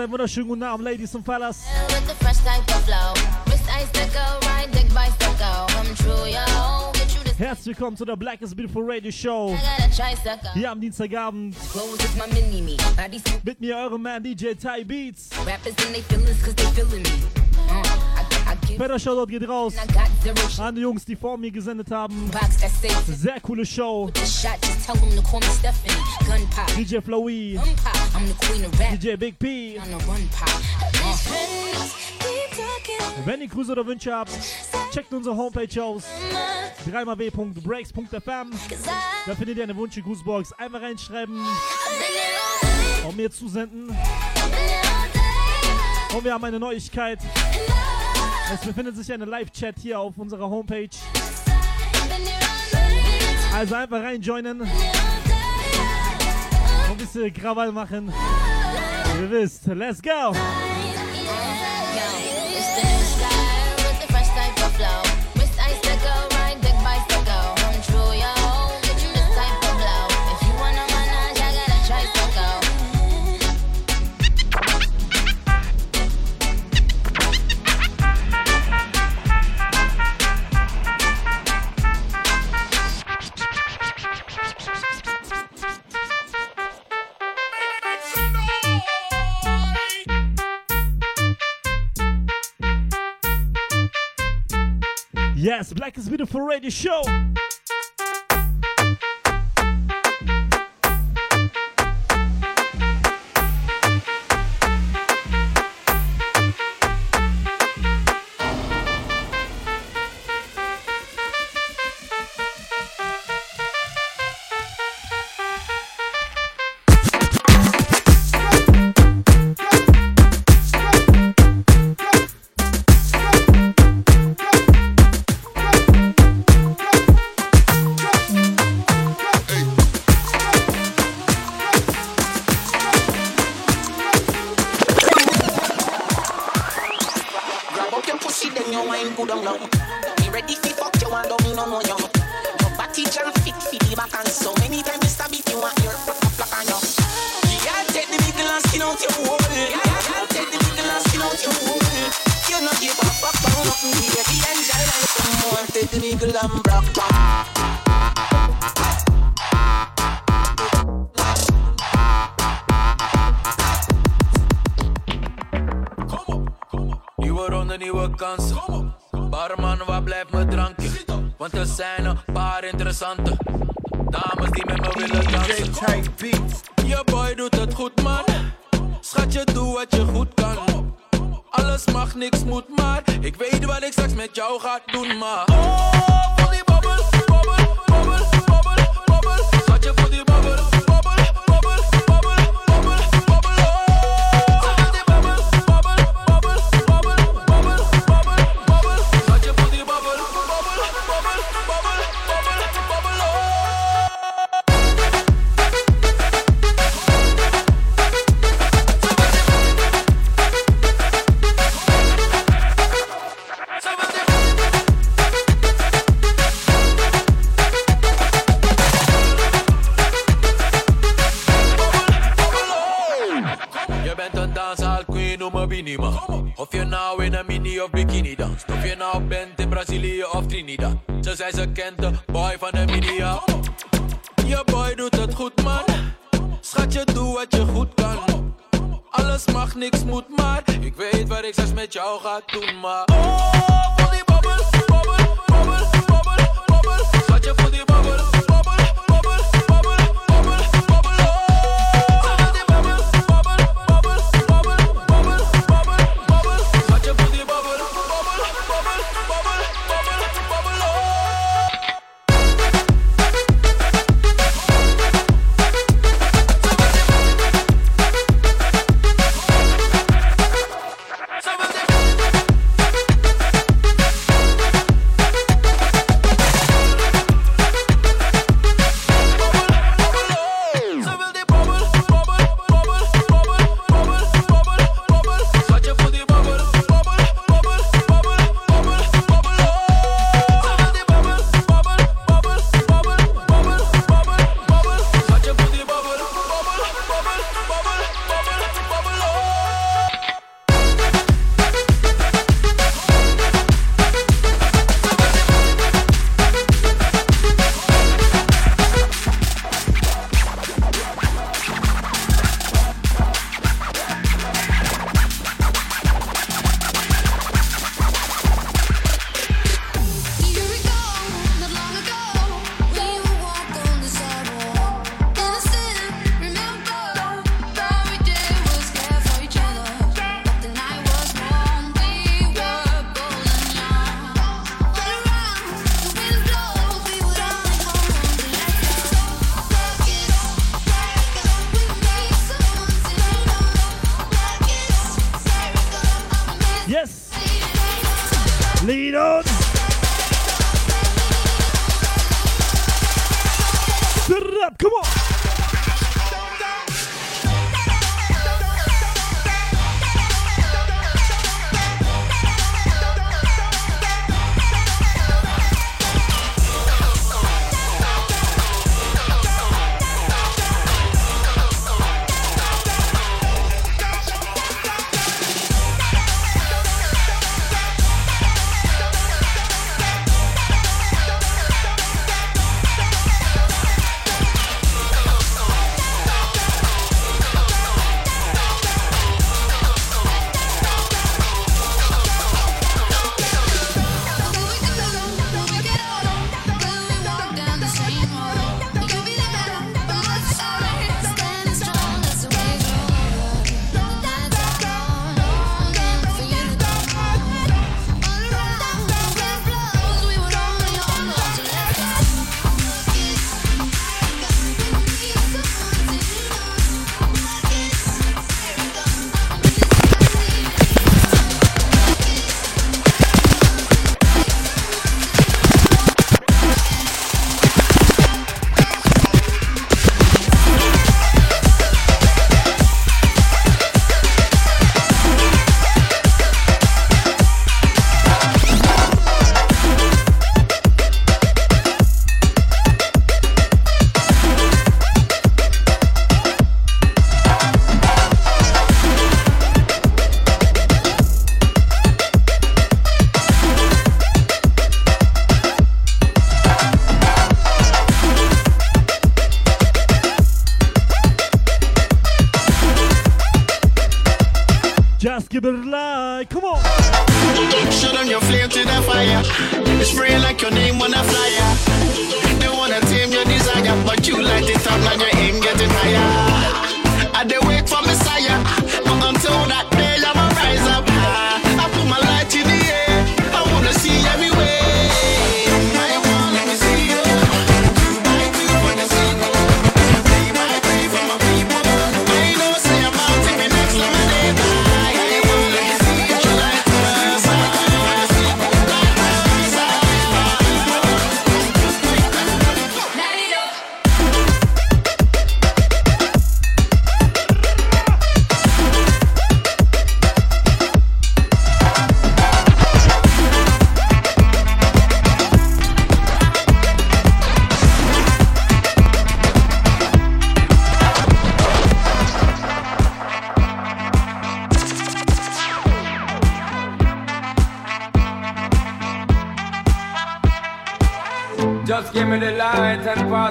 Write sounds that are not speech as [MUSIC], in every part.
Einen wunderschönen guten Abend, Ladies und Fellas. Herzlich willkommen zu der Black is Beautiful Radio Show. Hier am Dienstagabend. Mit mir, eurem Man DJ Ty Beats. Fetter Shoutout geht raus an die Jungs, die vor mir gesendet haben. Sehr coole Show. DJ Flowey, DJ Big P. Wenn ihr Grüße oder Wünsche habt, checkt unsere Homepage aus. dreimal w.breaks.fm. Da findet ihr eine Wünsche-Grußbox. Einfach reinschreiben und mir zusenden. Und wir haben eine Neuigkeit. Es befindet sich eine Live-Chat hier auf unserer Homepage. Also einfach reinjoinen. Bisschen Krawall machen. Ihr wisst, let's go! Black is Beautiful Radio Show. Ready fi fuck you and don't me no know you. Your body jam fit fi the back and so many times Mr. Beat you want your plak plak plak on you. Yeah, take the big and skin out your hole. Yeah, yeah, take the big and skin out your hole. You know give a fuck about nothing, baby. Enjoy life some more. Take the big and block block. Ni cansa. ¿Cómo? heb mijn drankje. Want er zijn een paar interessante dames die met me willen dansen. Je boy doet het goed, man. Schatje, doe wat je goed kan. Alles mag, niks moet, maar ik weet wat ik straks met jou ga doen, maar. Oh, Trinidad. Of je nou bent in Brazilië of Trinidad. Ze zijn ze kent de boy van de media. Je boy doet het goed, man. Schatje, doe wat je goed kan. Alles mag, niks moet, maar ik weet waar ik straks met jou ga doen, maar. Oh,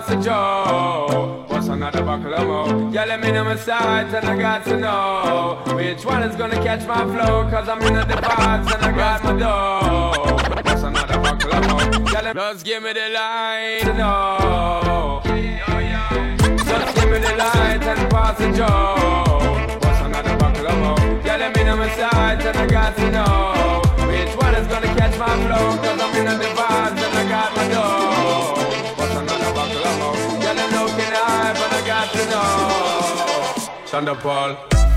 the Joe. What's another buckle of more? Yeah, let me know my sides and I got to know which one is gonna catch my flow. Cause I'm in the vibes and I got my dough. What's another buckle of more? Yeah, let just give me the light to know. Just give me the light and pass the Joe. What's another buckle of more? Yeah, let me know my sides and I got to know which one is gonna catch my flow. Cause I'm in the vibes and I got my dough. Thunderbolt.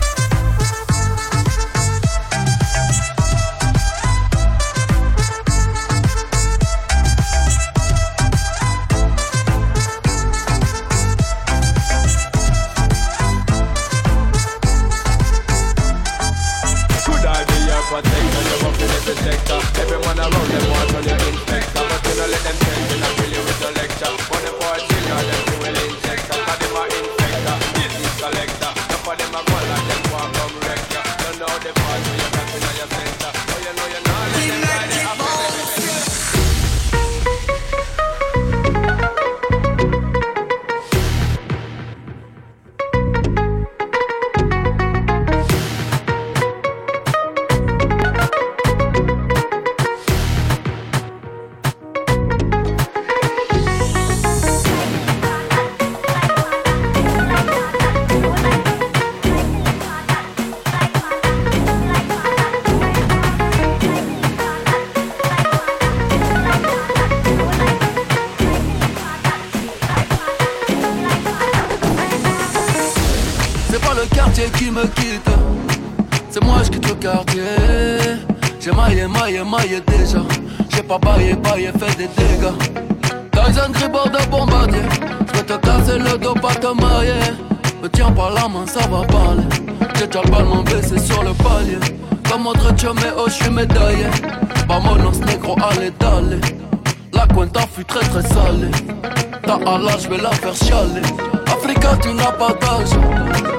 Allah, je vais la faire chialer. Africa, tu n'as pas d'âge.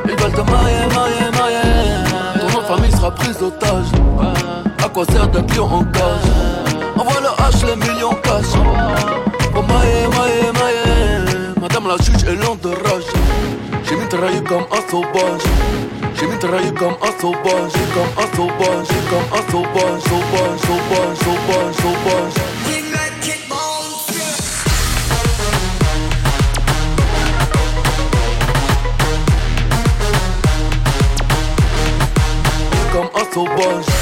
Ils veulent te mailler, mailler, mailler. Ton nom famille sera prise d'otage. À quoi sert d'être lion en cage? Envoie le H, les millions cash. Oh mailler, mailler, mailler. Madame la juge est lente de rage. J'ai mitraillé comme un sauvage. J'ai mitraillé comme un sauvage. Comme un sauvage. Comme un sauvage. Sauvage, sauvage, sauvage, sauvage. Sou bom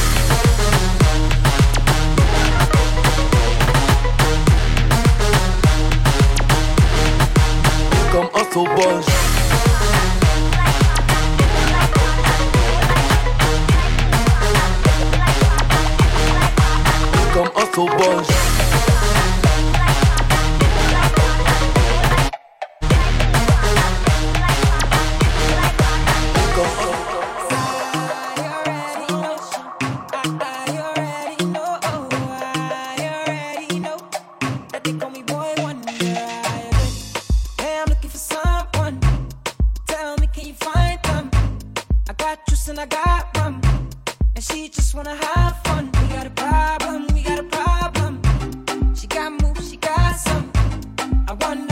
I wonder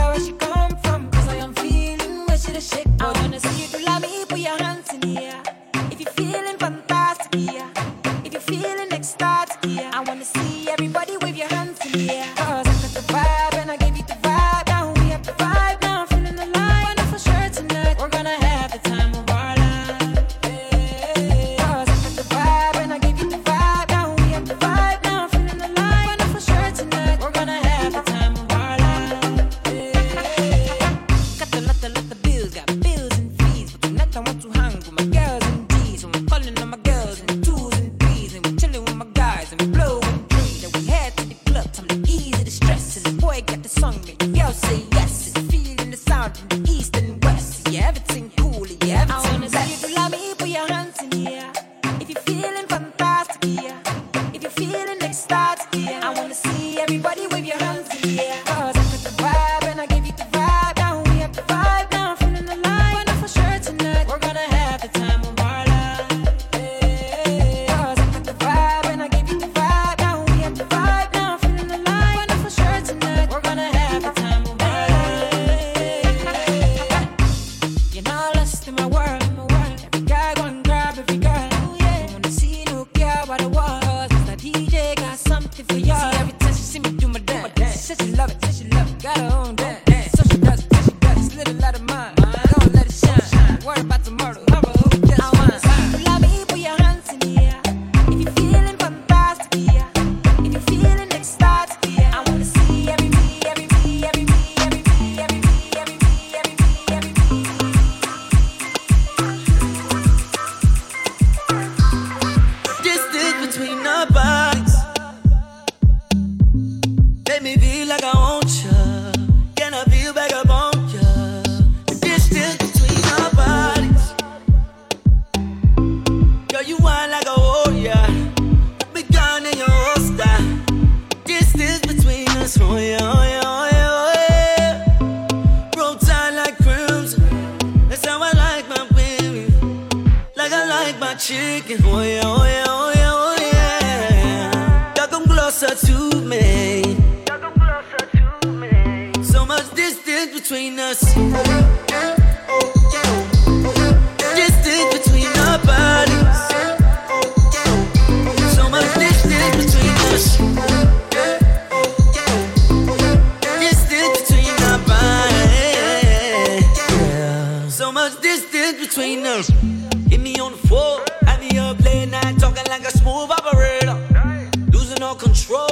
control.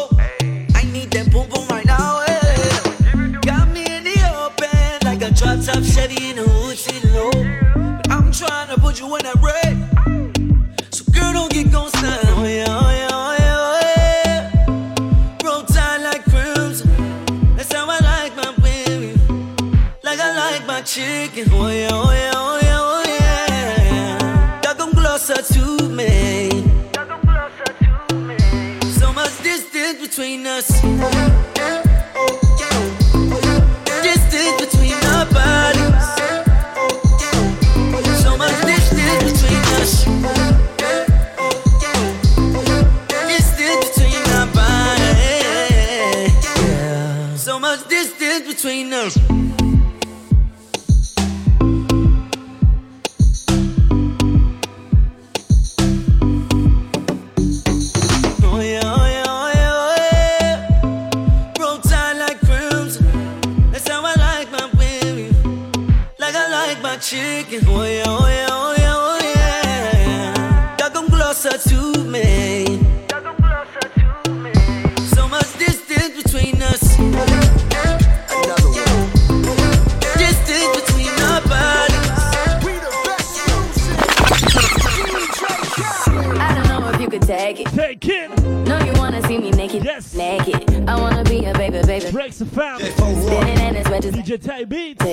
could tag it. Take it. No, you wanna see me naked. Yes. Naked. I wanna be a baby, baby. Breaks the family. Spinning in his wedges. DJ Ty beats.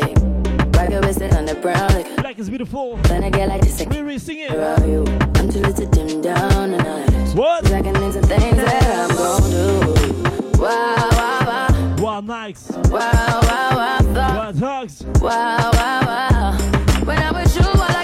Rock your wrist on the brown. Black is beautiful. When I get like this, I can't sing it. I'm too little to dim down tonight. What? I can into things that I'm gonna do. Wow, wow, wow. Wow, nice. Wow, wow, wow. Wow, dogs. Wow, wow, wow. When I'm with you, I like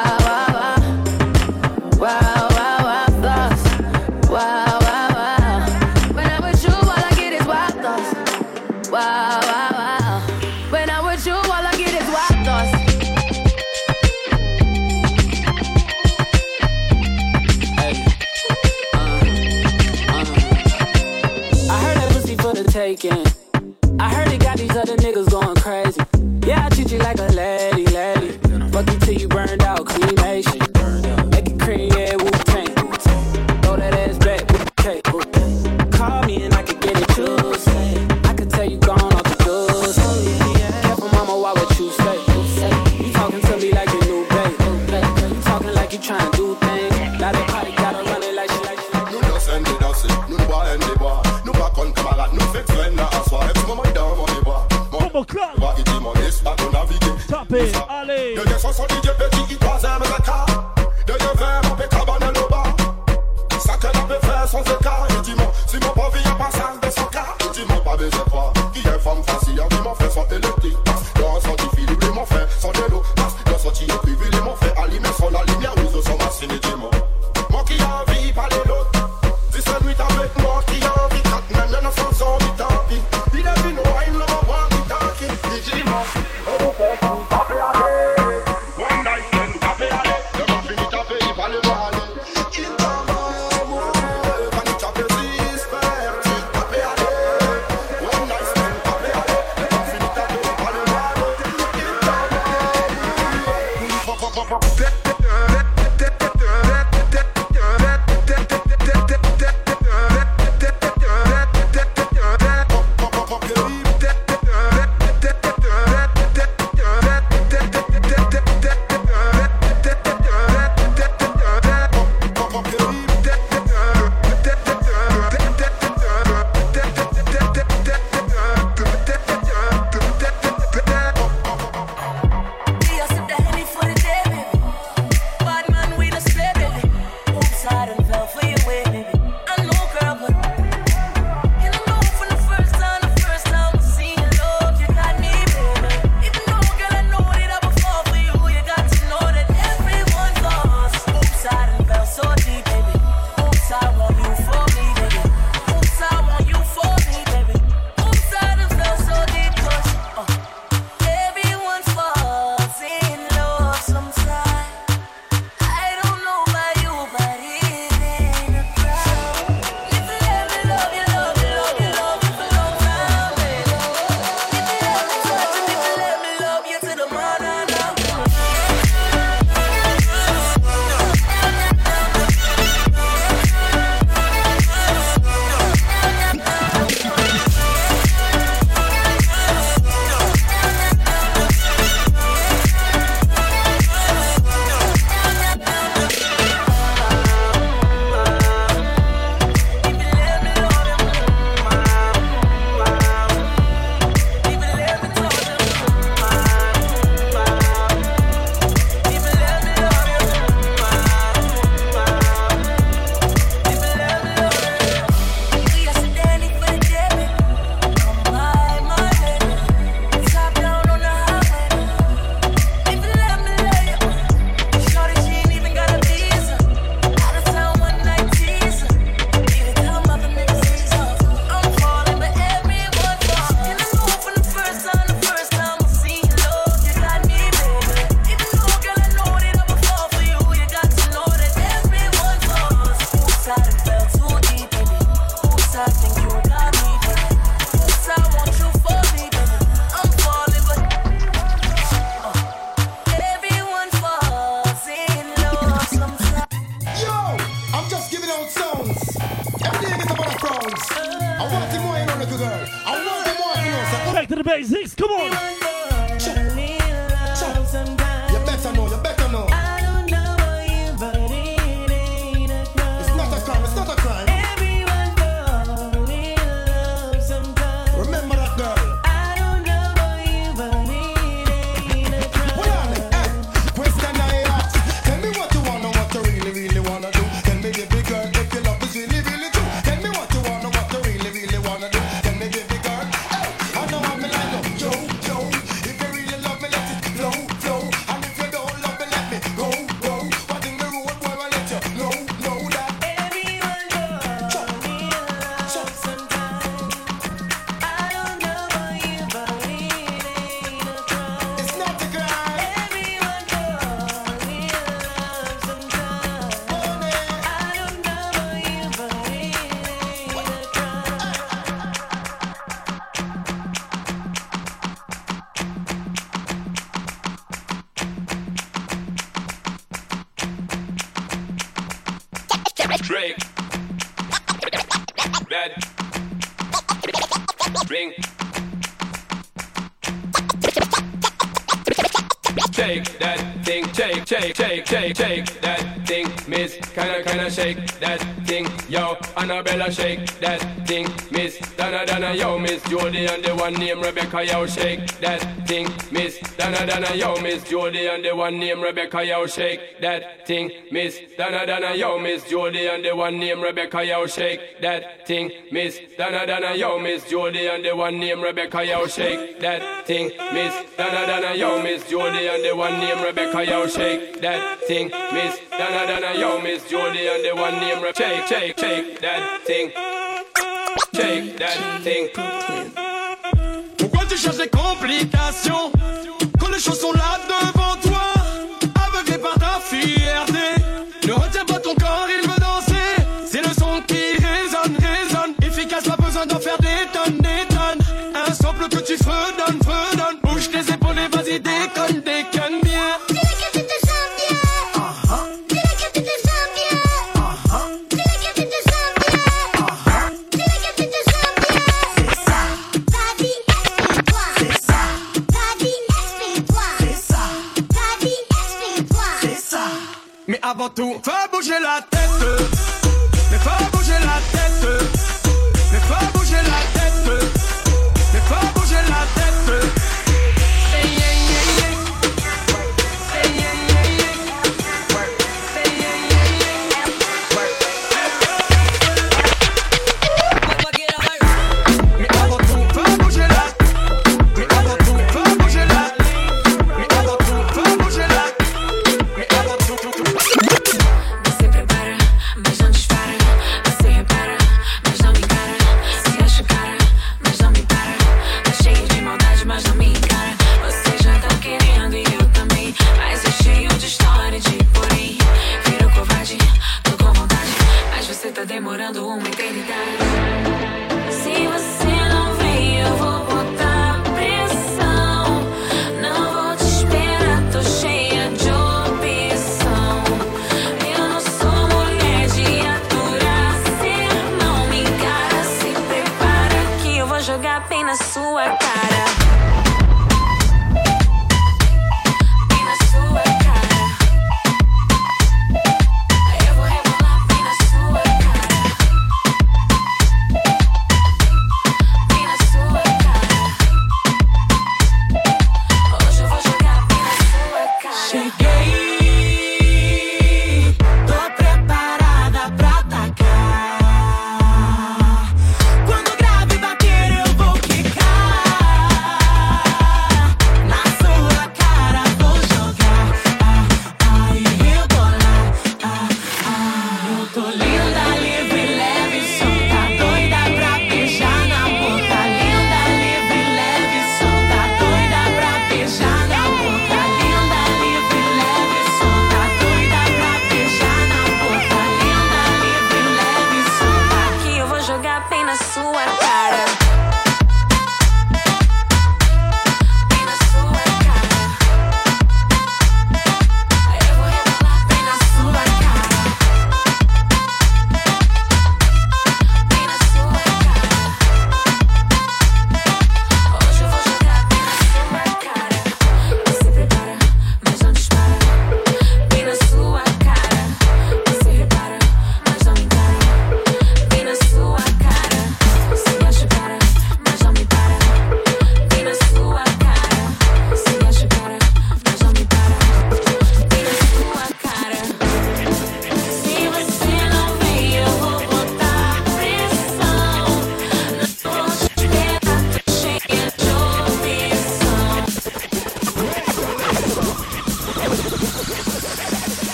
Shake, shake, that thing, miss, kinda, kinda shake. That thing, yo, Annabella shake. That thing, Donna, Donna, yo, miss Jody and the one named Rebecca, yo, shake that thing, miss, Donna, Donna, yo, miss Jody and the one named Rebecca, yo, shake that thing, miss, Donna, Donna, yo, miss Jody and the one named Rebecca, yo, shake that thing, miss, Donna, Donna, yo, miss Jody and the one named Rebecca, yo, shake that thing, miss, Donna, Donna, yo, miss Jody and the one named Rebecca, yo, shake that thing, miss, Donna, Donna, yo, miss Jody and the one Rebecca, shake, shake, shake that thing, shake that thing. Pourquoi tu cherches des complications? Quand les choses sont là bouger la tête. 都我没给你答案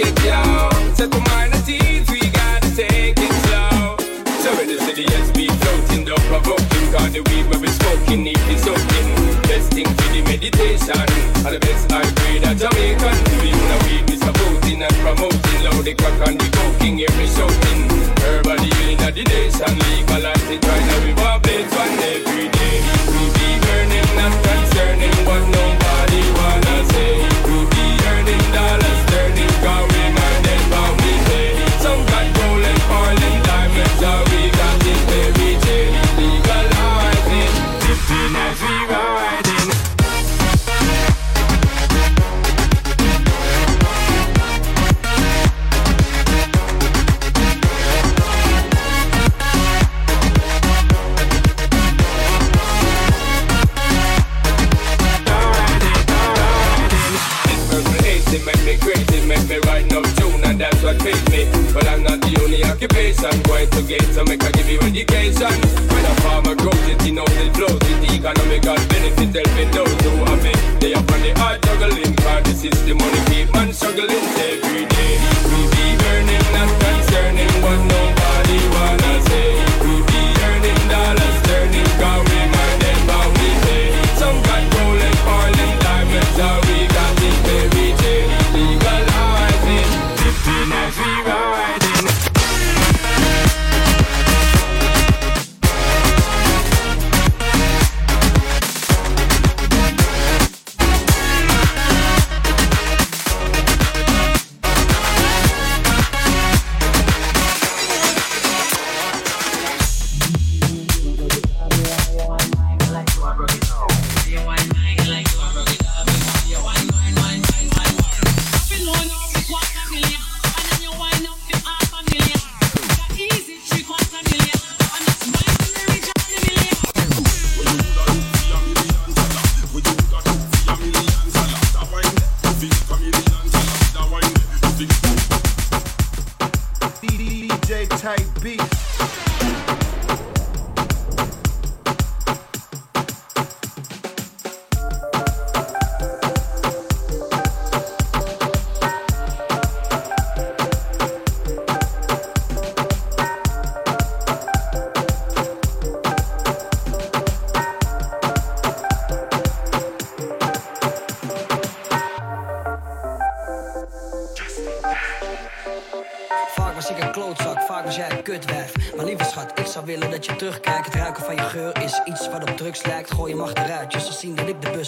it down. Set the mind we gotta take it slow. Serenity, the floating, don't the weed we smoking, soaking. Best thing the meditation, and the best Jamaican. We wanna supporting and promoting. Loud the and the the nation, legalize it one day.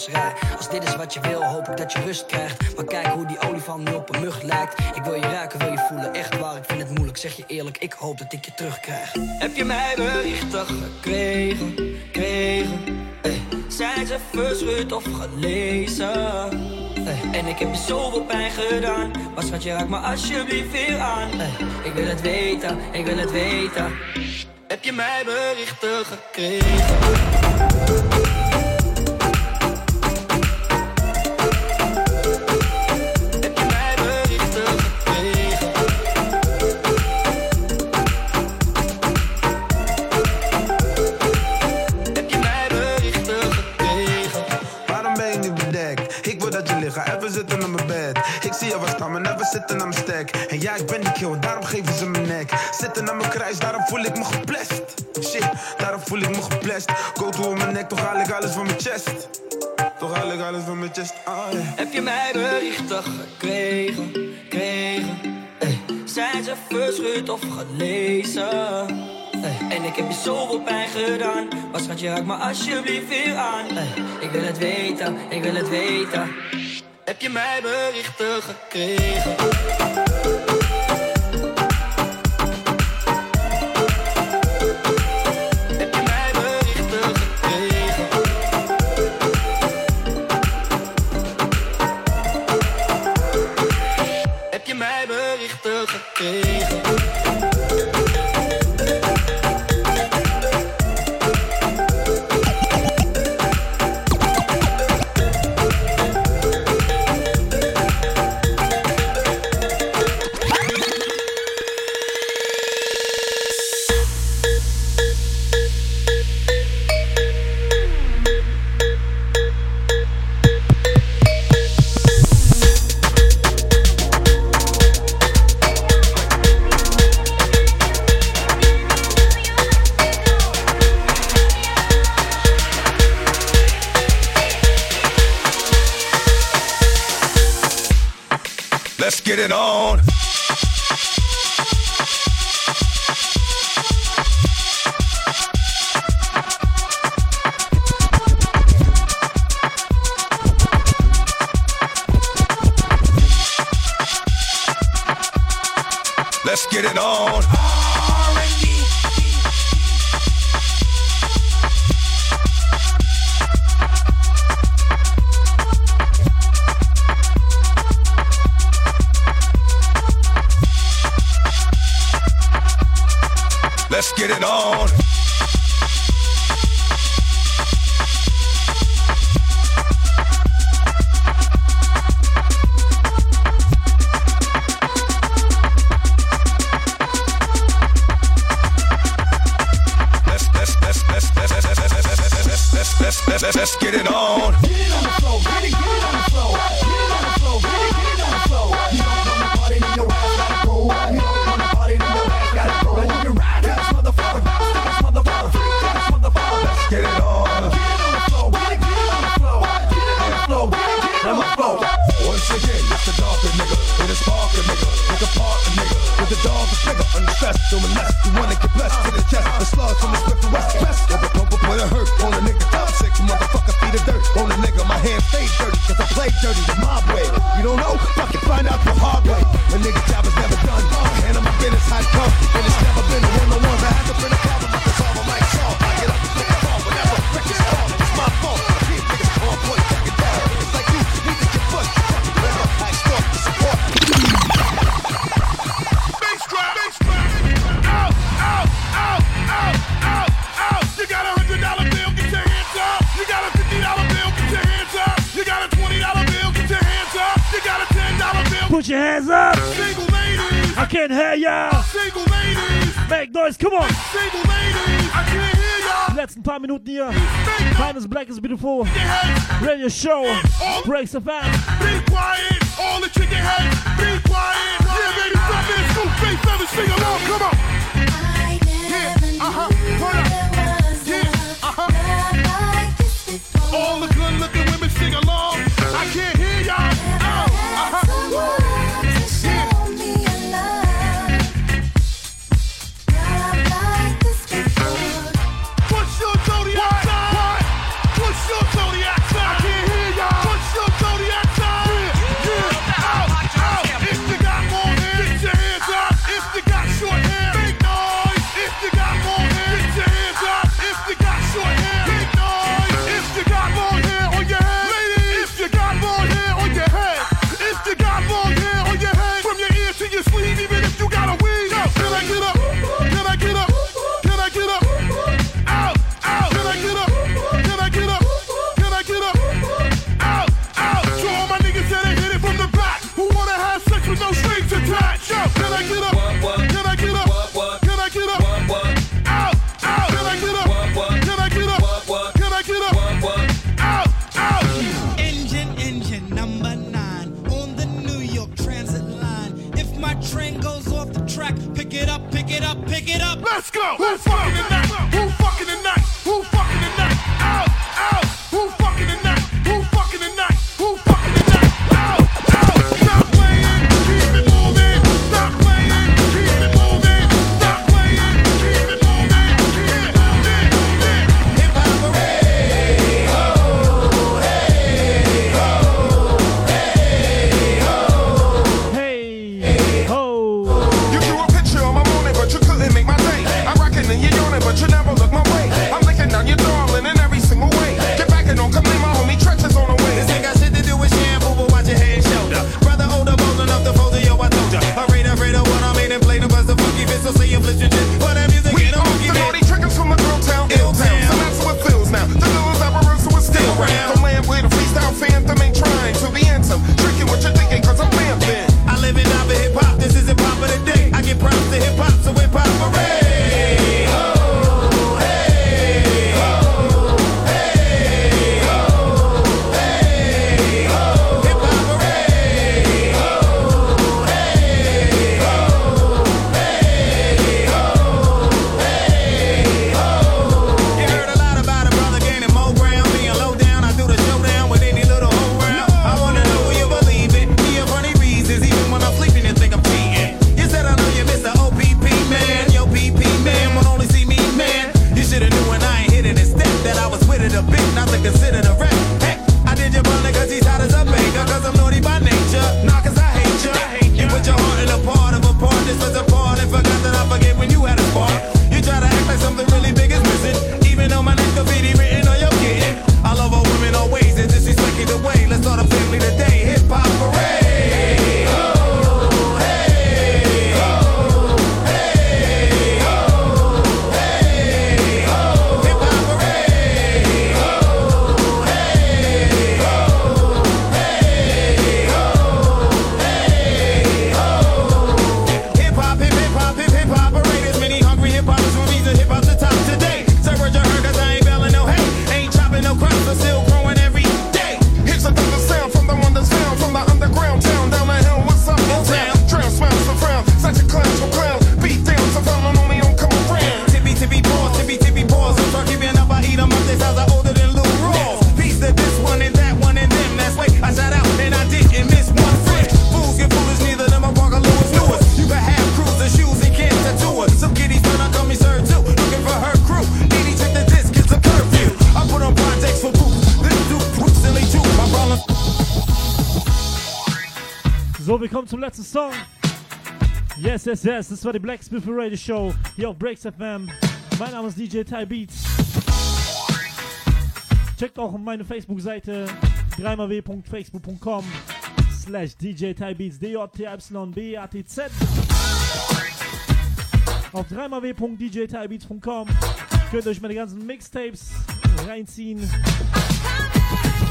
Dus, Als dit is wat je wil, hoop ik dat je rust krijgt. Maar kijk hoe die olifant nu op een mug lijkt. Ik wil je raken, wil je voelen, echt waar. Ik vind het moeilijk, zeg je eerlijk, ik hoop dat ik je terugkrijg. Heb je mij berichten gekregen, kregen? Hey. Eh, zijn ze verscheurd of gelezen? Hey. En ik heb je zoveel pijn gedaan. Was wat je raakt me alsjeblieft weer aan. Hey. Ik wil het weten, ik wil het weten. Heb je mij berichten gekregen? mijn bed. Ik zie jou wat staan, maar never zitten aan mijn stek. En ja, ik ben die kill, daarom geven ze mijn nek. Zitten aan mijn kruis, daarom voel ik me geplest. Shit, daarom voel ik me geplest. Go to mijn nek, toch haal ik alles van mijn chest. Toch haal ik alles van mijn chest, ah. Heb je mij berichten gekregen, kregen? Hey. Zijn ze verscheurd of gelezen? En ik heb je zoveel pijn gedaan Was schat, je raak me alsjeblieft weer aan. Ik wil het weten, ik wil het weten heb je mij berichten gekregen? Die letzten paar Minuten hier. Make Finest Black is Beautiful. Radio Show. Breaks FM. Be quiet. All the chicken heads. Be quiet. Yeah, baby, stop it. Scoop, face, feathers, sing along. Come on. Yeah, uh-huh. Turn up. Yeah, uh-huh. All the good looking women sing along. pick it up, pick it up. Let's go. Let's go. So, wir kommen zum letzten Song. Yes, yes, yes. Das war die Black Spiffle Radio Show hier auf Breaks FM. Mein Name ist DJ Ty Beats. Checkt auch meine Facebook-Seite www.facebook.com slash DJ Tybeats, d j t y b a t z Auf www.djtybeats.com könnt ihr euch meine ganzen Mixtapes reinziehen,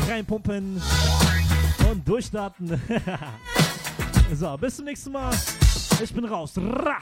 reinpumpen und durchstarten. [LAUGHS] So, bis zum nächsten Mal. Ich bin raus. Ra.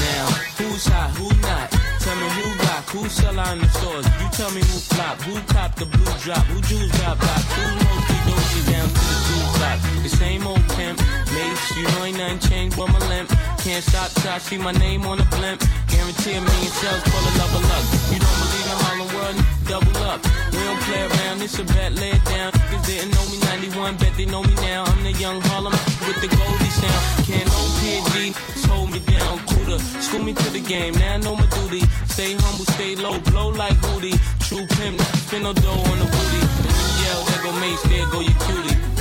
Now, who's hot, who not? Tell me who rock, who sell on the stores? You tell me who flop, who cop the blue drop, who Jews got blocked, who knows pushing down to the two top. The same old pimp, mates, you know ain't nothing changed but my limp. Can't stop till I see my name on a blimp. Guarantee a million sales full of love of luck. You don't believe in Harlem World? Double up. We don't play around, it's a bet, lay it down. Cause didn't know me 91, bet they know me now. I'm the young Harlem with the Goldie sound. Can't no PG, hold me down. Cooler, school me to the game, now I know my duty. Stay humble, stay low, blow like Hootie. True pimp, spin no dough on the booty. Chanel, there go me, there go your cutie.